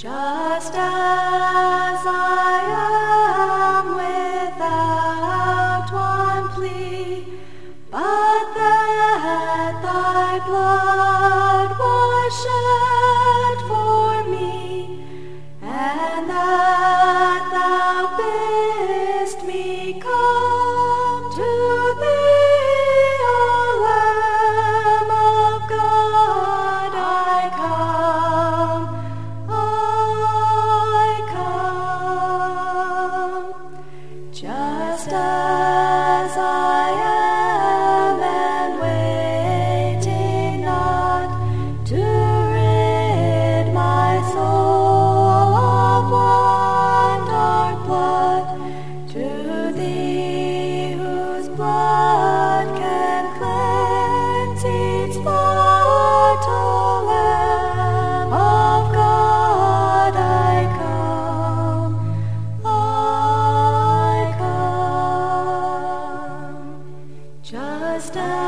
Just as I am without one plea, but that thy blood was shed. stars.